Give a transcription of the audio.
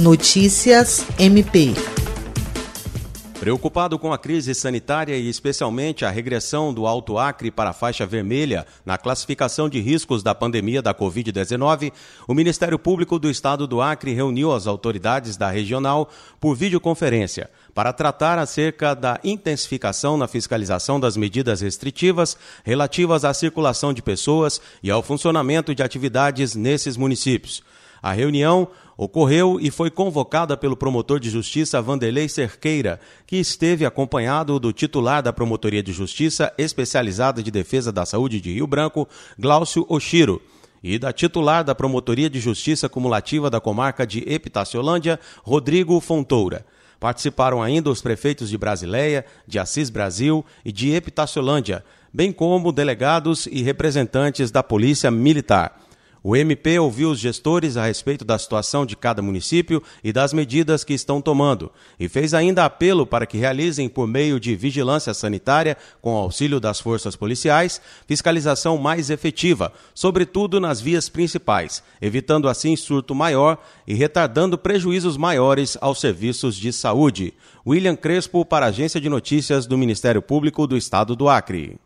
Notícias MP. Preocupado com a crise sanitária e especialmente a regressão do Alto Acre para a faixa vermelha na classificação de riscos da pandemia da Covid-19, o Ministério Público do Estado do Acre reuniu as autoridades da regional por videoconferência para tratar acerca da intensificação na fiscalização das medidas restritivas relativas à circulação de pessoas e ao funcionamento de atividades nesses municípios. A reunião ocorreu e foi convocada pelo promotor de justiça Vanderlei Cerqueira, que esteve acompanhado do titular da Promotoria de Justiça Especializada de Defesa da Saúde de Rio Branco, Glaucio Oshiro, e da titular da Promotoria de Justiça Cumulativa da Comarca de Epitaciolândia, Rodrigo Fontoura. Participaram ainda os prefeitos de Brasileia, de Assis Brasil e de Epitaciolândia, bem como delegados e representantes da Polícia Militar. O MP ouviu os gestores a respeito da situação de cada município e das medidas que estão tomando, e fez ainda apelo para que realizem, por meio de vigilância sanitária, com auxílio das forças policiais, fiscalização mais efetiva, sobretudo nas vias principais, evitando assim surto maior e retardando prejuízos maiores aos serviços de saúde. William Crespo, para a Agência de Notícias do Ministério Público do Estado do Acre.